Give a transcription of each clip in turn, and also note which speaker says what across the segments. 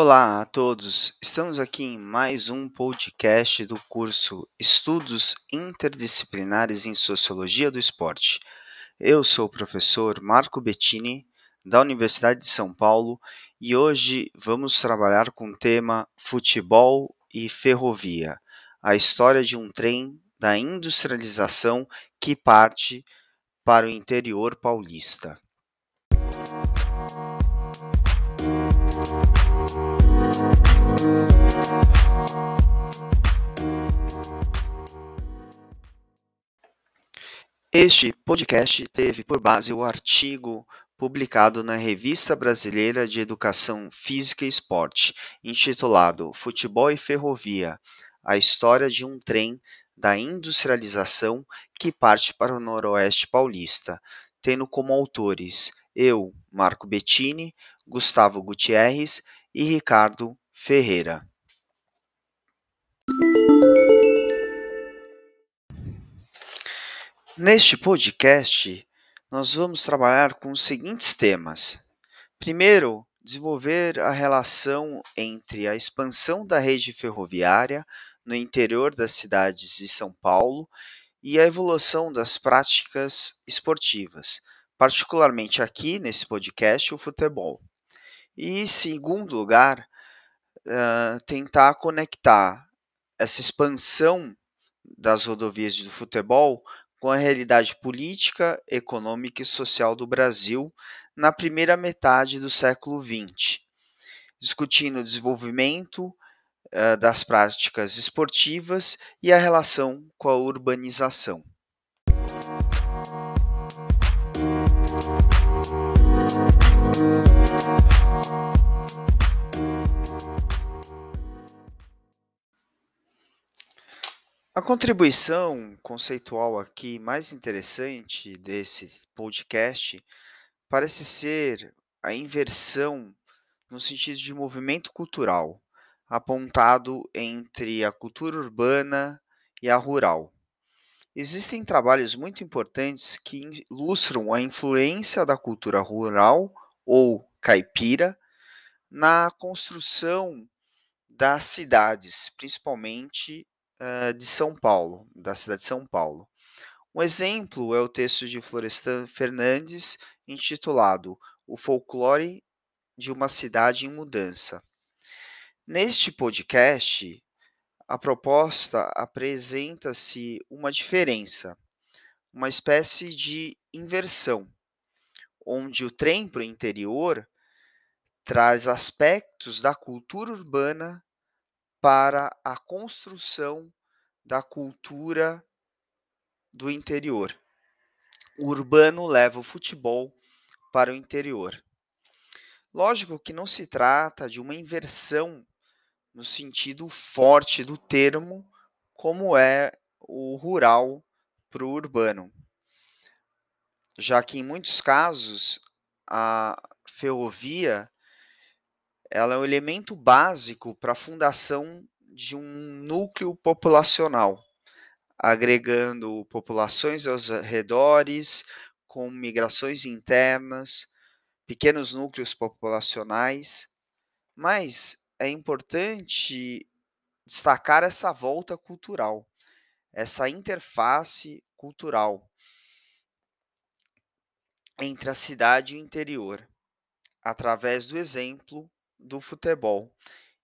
Speaker 1: Olá a todos, estamos aqui em mais um podcast do curso Estudos Interdisciplinares em Sociologia do Esporte. Eu sou o professor Marco Bettini, da Universidade de São Paulo, e hoje vamos trabalhar com o tema Futebol e Ferrovia a história de um trem da industrialização que parte para o interior paulista. Este podcast teve por base o artigo publicado na Revista Brasileira de Educação Física e Esporte, intitulado Futebol e Ferrovia A História de um Trem da Industrialização que parte para o Noroeste Paulista, tendo como autores eu, Marco Bettini, Gustavo Gutierrez e Ricardo Ferreira. Neste podcast, nós vamos trabalhar com os seguintes temas. Primeiro, desenvolver a relação entre a expansão da rede ferroviária no interior das cidades de São Paulo e a evolução das práticas esportivas, particularmente aqui nesse podcast, o futebol. E, em segundo lugar, uh, tentar conectar essa expansão das rodovias do futebol com a realidade política, econômica e social do Brasil na primeira metade do século XX, discutindo o desenvolvimento uh, das práticas esportivas e a relação com a urbanização. A contribuição conceitual aqui mais interessante desse podcast parece ser a inversão no sentido de movimento cultural, apontado entre a cultura urbana e a rural. Existem trabalhos muito importantes que ilustram a influência da cultura rural ou caipira na construção das cidades, principalmente uh, de São Paulo, da cidade de São Paulo. Um exemplo é o texto de Florestan Fernandes, intitulado O Folclore de uma Cidade em Mudança. Neste podcast, a proposta apresenta-se uma diferença, uma espécie de inversão, onde o trem para o interior traz aspectos da cultura urbana para a construção da cultura do interior. O urbano leva o futebol para o interior. Lógico que não se trata de uma inversão no sentido forte do termo, como é o rural para o urbano, já que em muitos casos a ferrovia ela é o elemento básico para a fundação de um núcleo populacional, agregando populações aos redores, com migrações internas, pequenos núcleos populacionais, mas é importante destacar essa volta cultural, essa interface cultural entre a cidade e o interior, através do exemplo do futebol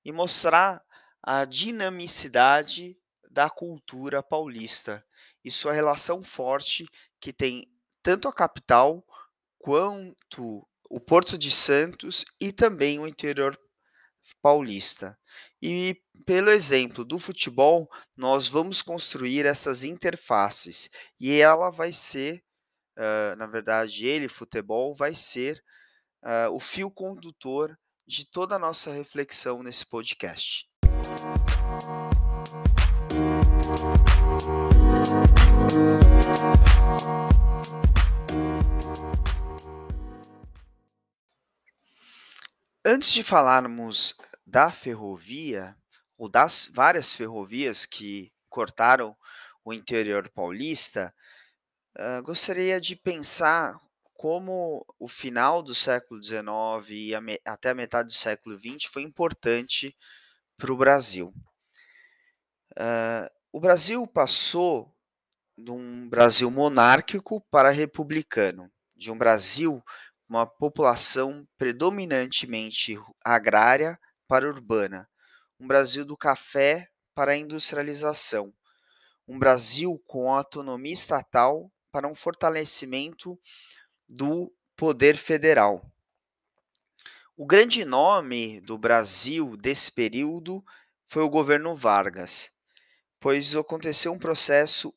Speaker 1: e mostrar a dinamicidade da cultura paulista e sua relação forte que tem tanto a capital quanto o Porto de Santos e também o interior paulista. E pelo exemplo do futebol, nós vamos construir essas interfaces e ela vai ser, uh, na verdade, ele, futebol, vai ser uh, o fio condutor de toda a nossa reflexão nesse podcast. Antes de falarmos da ferrovia, ou das várias ferrovias que cortaram o interior paulista, uh, gostaria de pensar como o final do século XIX e a me até a metade do século XX foi importante para o Brasil. Hã, o Brasil passou de um Brasil monárquico para republicano, de um Brasil uma população predominantemente agrária para urbana, um Brasil do café para a industrialização, um Brasil com autonomia estatal para um fortalecimento do poder federal. O grande nome do Brasil desse período foi o governo Vargas, pois aconteceu um processo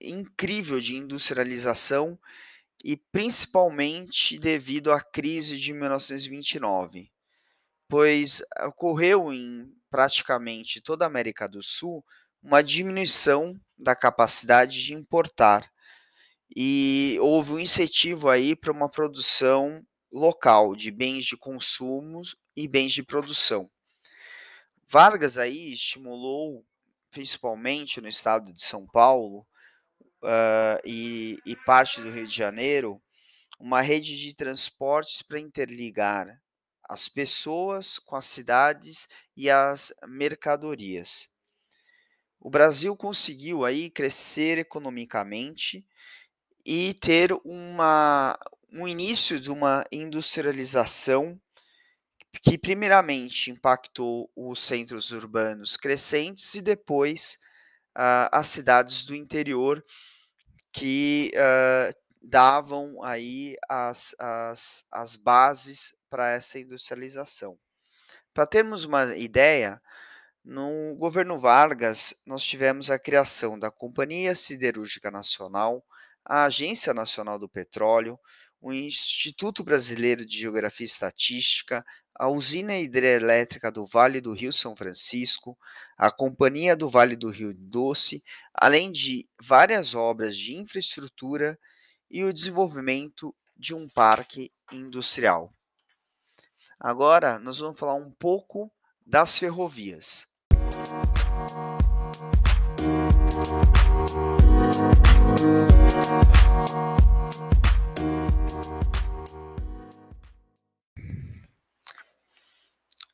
Speaker 1: incrível de industrialização e principalmente devido à crise de 1929, pois ocorreu em praticamente toda a América do Sul uma diminuição da capacidade de importar e houve um incentivo aí para uma produção local de bens de consumo e bens de produção. Vargas aí estimulou, principalmente no estado de São Paulo, uh, e, e parte do Rio de Janeiro, uma rede de transportes para interligar as pessoas com as cidades e as mercadorias. O Brasil conseguiu aí crescer economicamente e ter uma, um início de uma industrialização que primeiramente impactou os centros urbanos crescentes e depois uh, as cidades do interior que uh, davam aí as, as, as bases para essa industrialização. Para termos uma ideia, no governo Vargas nós tivemos a criação da Companhia Siderúrgica Nacional, a Agência Nacional do Petróleo, o Instituto Brasileiro de Geografia e Estatística, a Usina Hidrelétrica do Vale do Rio São Francisco, a Companhia do Vale do Rio Doce, além de várias obras de infraestrutura e o desenvolvimento de um parque industrial. Agora, nós vamos falar um pouco das ferrovias.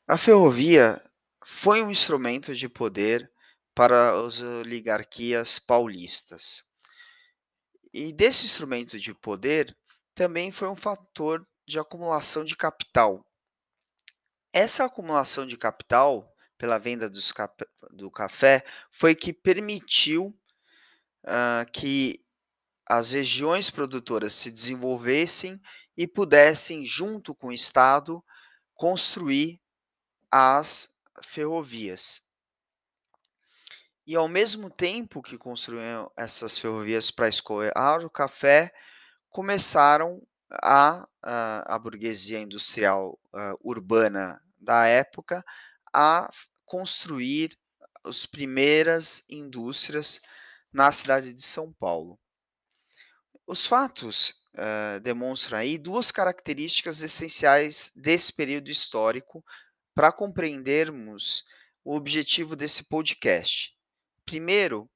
Speaker 1: A ferrovia foi um instrumento de poder para as oligarquias paulistas. E desse instrumento de poder também foi um fator de acumulação de capital. Essa acumulação de capital pela venda cap do café foi que permitiu uh, que as regiões produtoras se desenvolvessem e pudessem, junto com o Estado, construir as ferrovias. E ao mesmo tempo que construíam essas ferrovias para escoar o café, começaram a, a, a burguesia industrial uh, urbana da época a construir as primeiras indústrias na cidade de São Paulo. Os fatos uh, demonstram aí duas características essenciais desse período histórico para compreendermos o objetivo desse podcast. Primeiro,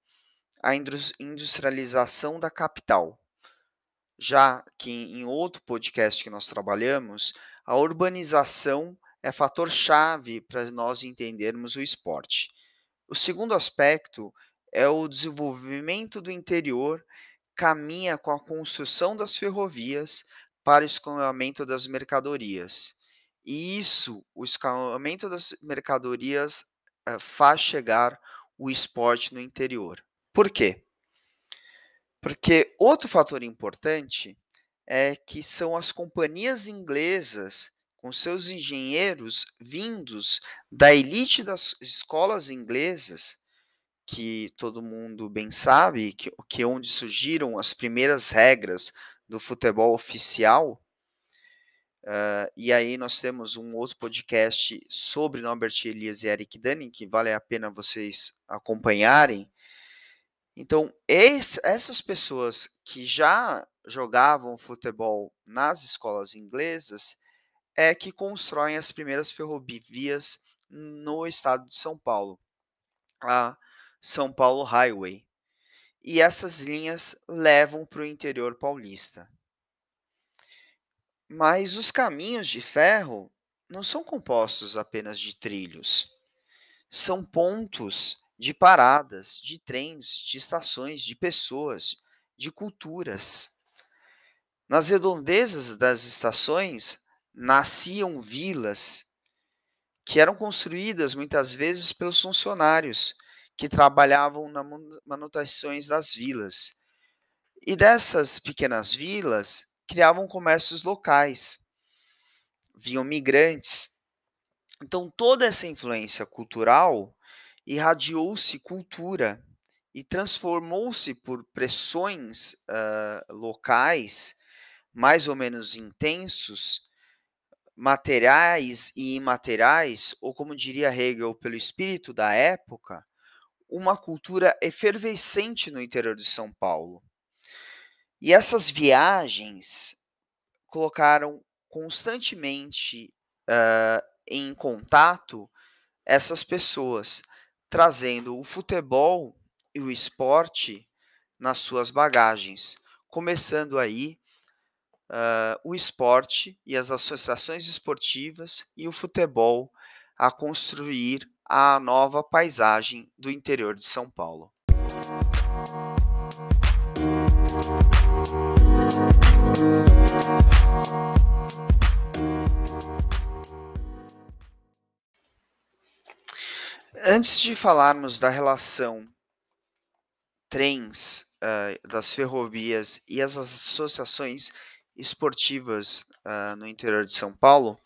Speaker 1: a industrialização da capital. Já que em outro podcast que nós trabalhamos, a urbanização é fator chave para nós entendermos o esporte. O segundo aspecto é o desenvolvimento do interior caminha com a construção das ferrovias para o escoamento das mercadorias. E isso, o escalonamento das mercadorias, uh, faz chegar o esporte no interior. Por quê? Porque outro fator importante é que são as companhias inglesas com seus engenheiros vindos da elite das escolas inglesas, que todo mundo bem sabe que, que é onde surgiram as primeiras regras do futebol oficial, Uh, e aí nós temos um outro podcast sobre Norbert Elias e Eric Dunning, que vale a pena vocês acompanharem. Então, essas pessoas que já jogavam futebol nas escolas inglesas é que constroem as primeiras ferrovias no estado de São Paulo, a São Paulo Highway. E essas linhas levam para o interior paulista. Mas os caminhos de ferro não são compostos apenas de trilhos. São pontos de paradas, de trens, de estações, de pessoas, de culturas. Nas redondezas das estações nasciam vilas que eram construídas muitas vezes pelos funcionários que trabalhavam nas manutenções das vilas. E dessas pequenas vilas criavam comércios locais. Vinham migrantes. Então toda essa influência cultural irradiou-se cultura e transformou-se por pressões uh, locais mais ou menos intensos, materiais e imateriais, ou como diria Hegel, pelo espírito da época, uma cultura efervescente no interior de São Paulo. E essas viagens colocaram constantemente uh, em contato essas pessoas, trazendo o futebol e o esporte nas suas bagagens, começando aí uh, o esporte e as associações esportivas e o futebol a construir a nova paisagem do interior de São Paulo. Antes de falarmos da relação trens uh, das ferrovias e as associações esportivas uh, no interior de São Paulo,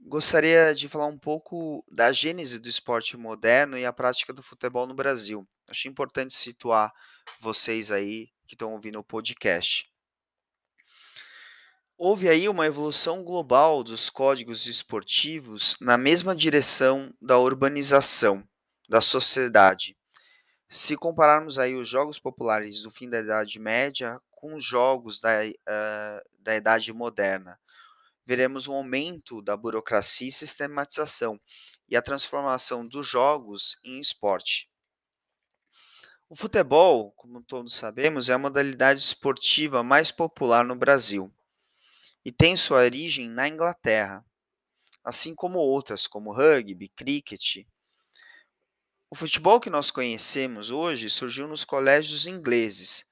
Speaker 1: gostaria de falar um pouco da gênese do esporte moderno e a prática do futebol no Brasil. Acho importante situar vocês aí que estão ouvindo o podcast. Houve aí uma evolução global dos códigos esportivos na mesma direção da urbanização da sociedade. Se compararmos aí os jogos populares do fim da Idade Média com os jogos da, uh, da Idade Moderna, veremos um aumento da burocracia e sistematização e a transformação dos jogos em esporte. O futebol, como todos sabemos, é a modalidade esportiva mais popular no Brasil e tem sua origem na Inglaterra, assim como outras, como rugby, cricket. O futebol que nós conhecemos hoje surgiu nos colégios ingleses,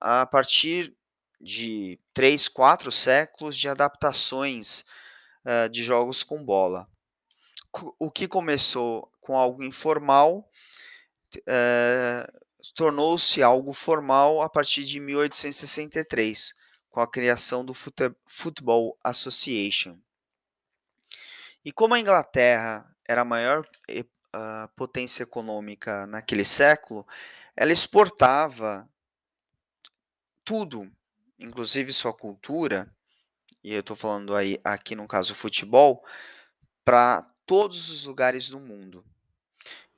Speaker 1: a partir de três, quatro séculos de adaptações uh, de jogos com bola. O que começou com algo informal uh, tornou-se algo formal a partir de 1863, com a criação do Football Association. E como a Inglaterra era a maior uh, potência econômica naquele século, ela exportava tudo, inclusive sua cultura, e eu estou falando aí aqui no caso futebol, para todos os lugares do mundo.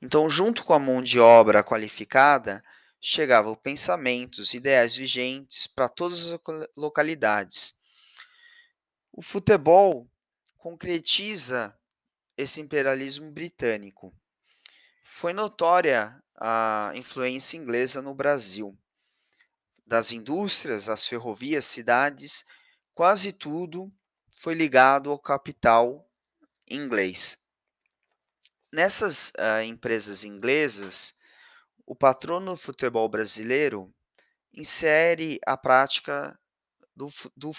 Speaker 1: Então, junto com a mão de obra qualificada, chegavam pensamentos, ideias vigentes para todas as localidades. O futebol concretiza esse imperialismo britânico. Foi notória a influência inglesa no Brasil. Das indústrias, as ferrovias, cidades, quase tudo foi ligado ao capital inglês. Nessas uh, empresas inglesas, o patrono do futebol brasileiro insere a prática do, do,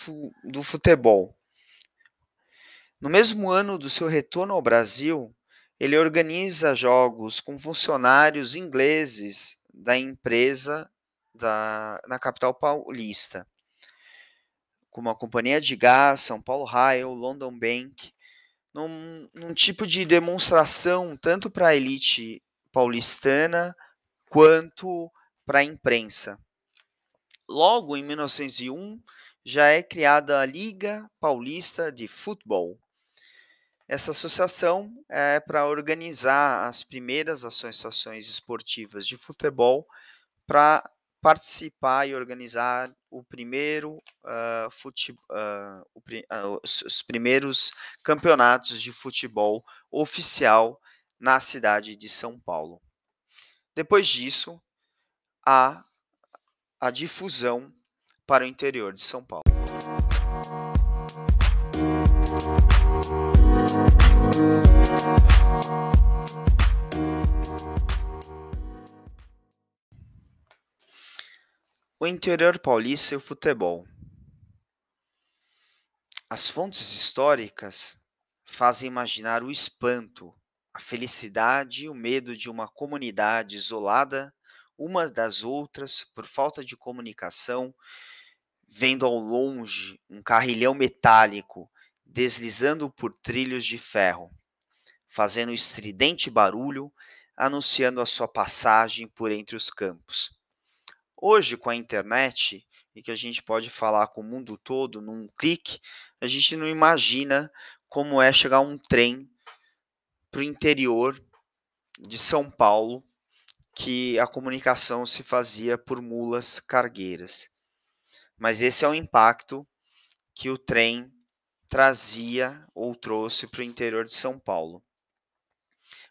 Speaker 1: do futebol. No mesmo ano do seu retorno ao Brasil, ele organiza jogos com funcionários ingleses da empresa da, na capital paulista, como a Companhia de Gás, São Paulo Rail, London Bank, num, num tipo de demonstração tanto para a elite paulistana quanto para a imprensa. Logo, em 1901, já é criada a Liga Paulista de Futebol. Essa associação é para organizar as primeiras associações esportivas de futebol para participar e organizar o primeiro uh, fute, uh, o, uh, os, os primeiros campeonatos de futebol oficial na cidade de São Paulo. Depois disso, há a difusão para o interior de São Paulo. O interior paulista e o futebol. As fontes históricas fazem imaginar o espanto, a felicidade e o medo de uma comunidade isolada uma das outras por falta de comunicação, vendo ao longe um carrilhão metálico deslizando por trilhos de ferro, fazendo estridente barulho, anunciando a sua passagem por entre os campos. Hoje, com a internet, e que a gente pode falar com o mundo todo num clique, a gente não imagina como é chegar um trem para o interior de São Paulo, que a comunicação se fazia por mulas cargueiras. Mas esse é o impacto que o trem trazia ou trouxe para o interior de São Paulo.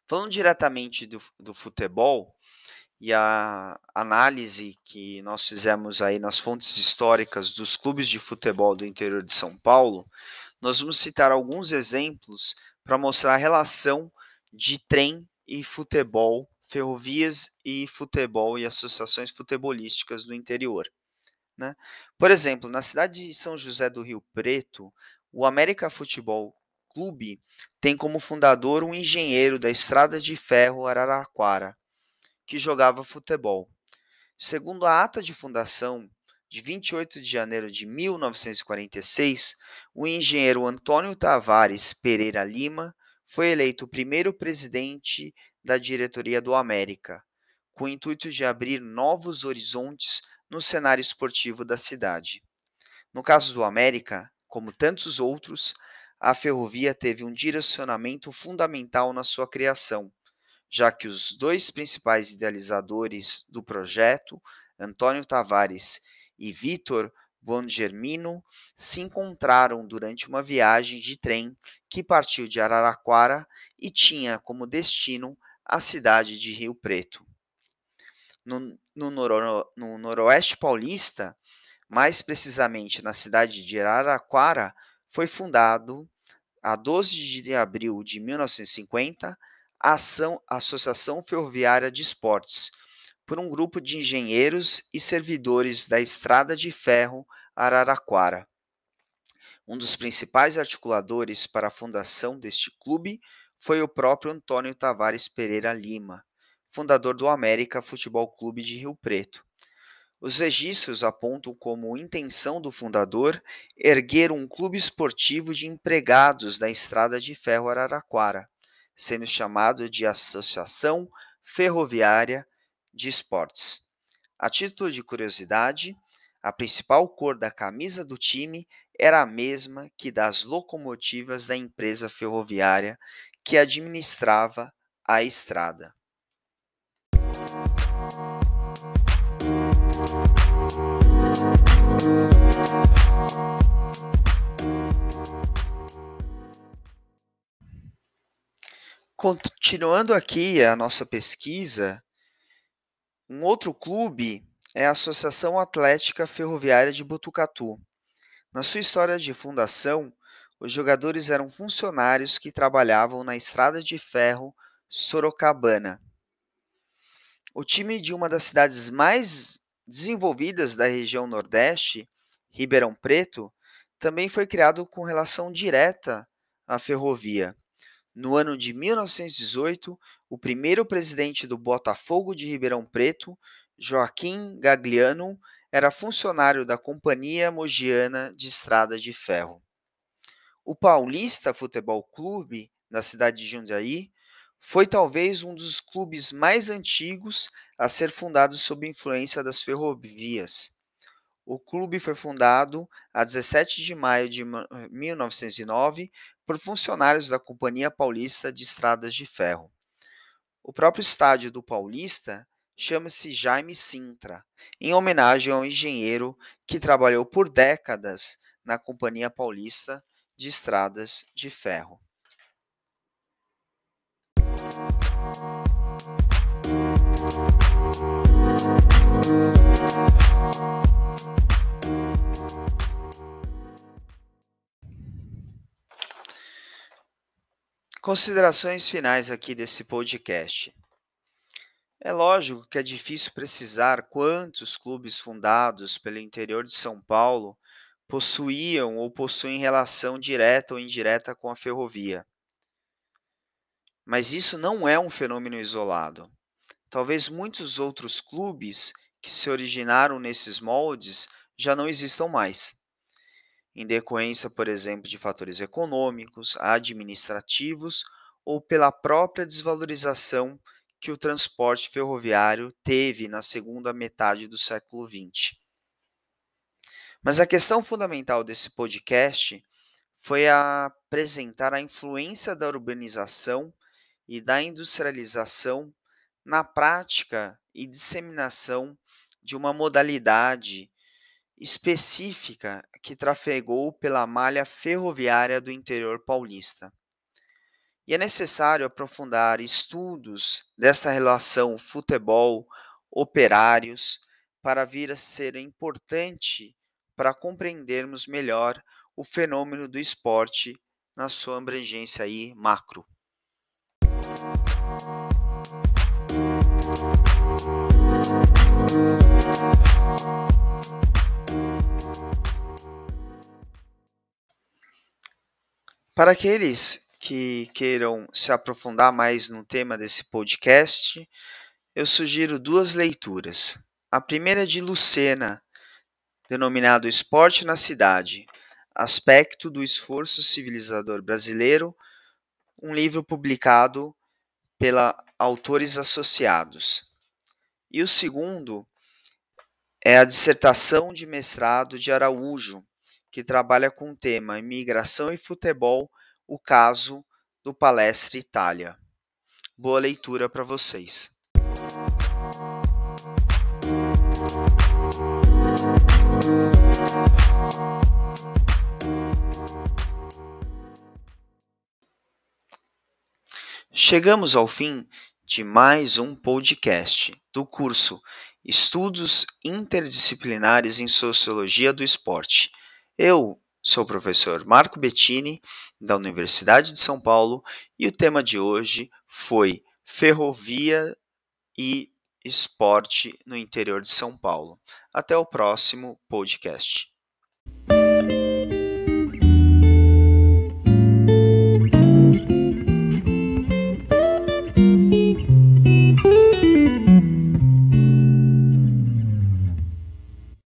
Speaker 1: Falando diretamente do, do futebol, e a análise que nós fizemos aí nas fontes históricas dos clubes de futebol do interior de São Paulo, nós vamos citar alguns exemplos para mostrar a relação de trem e futebol, ferrovias e futebol e associações futebolísticas do interior. Né? Por exemplo, na cidade de São José do Rio Preto, o América Futebol Clube tem como fundador um engenheiro da Estrada de Ferro Araraquara, que jogava futebol. Segundo a ata de fundação de 28 de janeiro de 1946, o engenheiro Antônio Tavares Pereira Lima foi eleito o primeiro presidente da diretoria do América, com o intuito de abrir novos horizontes no cenário esportivo da cidade. No caso do América, como tantos outros, a ferrovia teve um direcionamento fundamental na sua criação, já que os dois principais idealizadores do projeto, Antônio Tavares e Vitor Bongermino, se encontraram durante uma viagem de trem que partiu de Araraquara e tinha como destino a cidade de Rio Preto. No, no, noro, no noroeste paulista, mais precisamente na cidade de Araraquara, foi fundado, a 12 de abril de 1950, Ação, Associação Ferroviária de Esportes, por um grupo de engenheiros e servidores da Estrada de Ferro Araraquara. Um dos principais articuladores para a fundação deste clube foi o próprio Antônio Tavares Pereira Lima, fundador do América Futebol Clube de Rio Preto. Os registros apontam como intenção do fundador erguer um clube esportivo de empregados da Estrada de Ferro Araraquara, sendo chamado de Associação Ferroviária de Esportes. A título de curiosidade, a principal cor da camisa do time era a mesma que das locomotivas da empresa ferroviária que administrava a estrada. Continuando aqui a nossa pesquisa, um outro clube é a Associação Atlética Ferroviária de Botucatu. Na sua história de fundação, os jogadores eram funcionários que trabalhavam na estrada de ferro Sorocabana. O time de uma das cidades mais desenvolvidas da região Nordeste, Ribeirão Preto, também foi criado com relação direta à ferrovia. No ano de 1918, o primeiro presidente do Botafogo de Ribeirão Preto, Joaquim Gagliano, era funcionário da Companhia Mogiana de Estrada de Ferro. O Paulista Futebol Clube, da cidade de Jundiaí, foi talvez um dos clubes mais antigos a ser fundado sob influência das ferrovias. O clube foi fundado a 17 de maio de 1909 por funcionários da Companhia Paulista de Estradas de Ferro. O próprio estádio do Paulista chama-se Jaime Sintra, em homenagem ao engenheiro que trabalhou por décadas na Companhia Paulista de Estradas de Ferro. Considerações finais aqui desse podcast. É lógico que é difícil precisar quantos clubes fundados pelo interior de São Paulo possuíam ou possuem relação direta ou indireta com a ferrovia. Mas isso não é um fenômeno isolado. Talvez muitos outros clubes que se originaram nesses moldes já não existam mais, em decorrência, por exemplo, de fatores econômicos, administrativos ou pela própria desvalorização que o transporte ferroviário teve na segunda metade do século XX. Mas a questão fundamental desse podcast foi apresentar a influência da urbanização e da industrialização na prática e disseminação de uma modalidade específica que trafegou pela malha ferroviária do interior paulista. E é necessário aprofundar estudos dessa relação futebol-operários para vir a ser importante para compreendermos melhor o fenômeno do esporte na sua abrangência aí macro. Para aqueles que queiram se aprofundar mais no tema desse podcast, eu sugiro duas leituras. A primeira é de Lucena, denominado Esporte na Cidade, Aspecto do Esforço Civilizador Brasileiro, um livro publicado pela Autores Associados. E o segundo é a dissertação de mestrado de Araújo, que trabalha com o tema Imigração e Futebol, o caso do Palestra Itália. Boa leitura para vocês. Chegamos ao fim de mais um podcast do curso Estudos Interdisciplinares em Sociologia do Esporte. Eu sou o professor Marco Bettini, da Universidade de São Paulo, e o tema de hoje foi Ferrovia e Esporte no interior de São Paulo. Até o próximo podcast.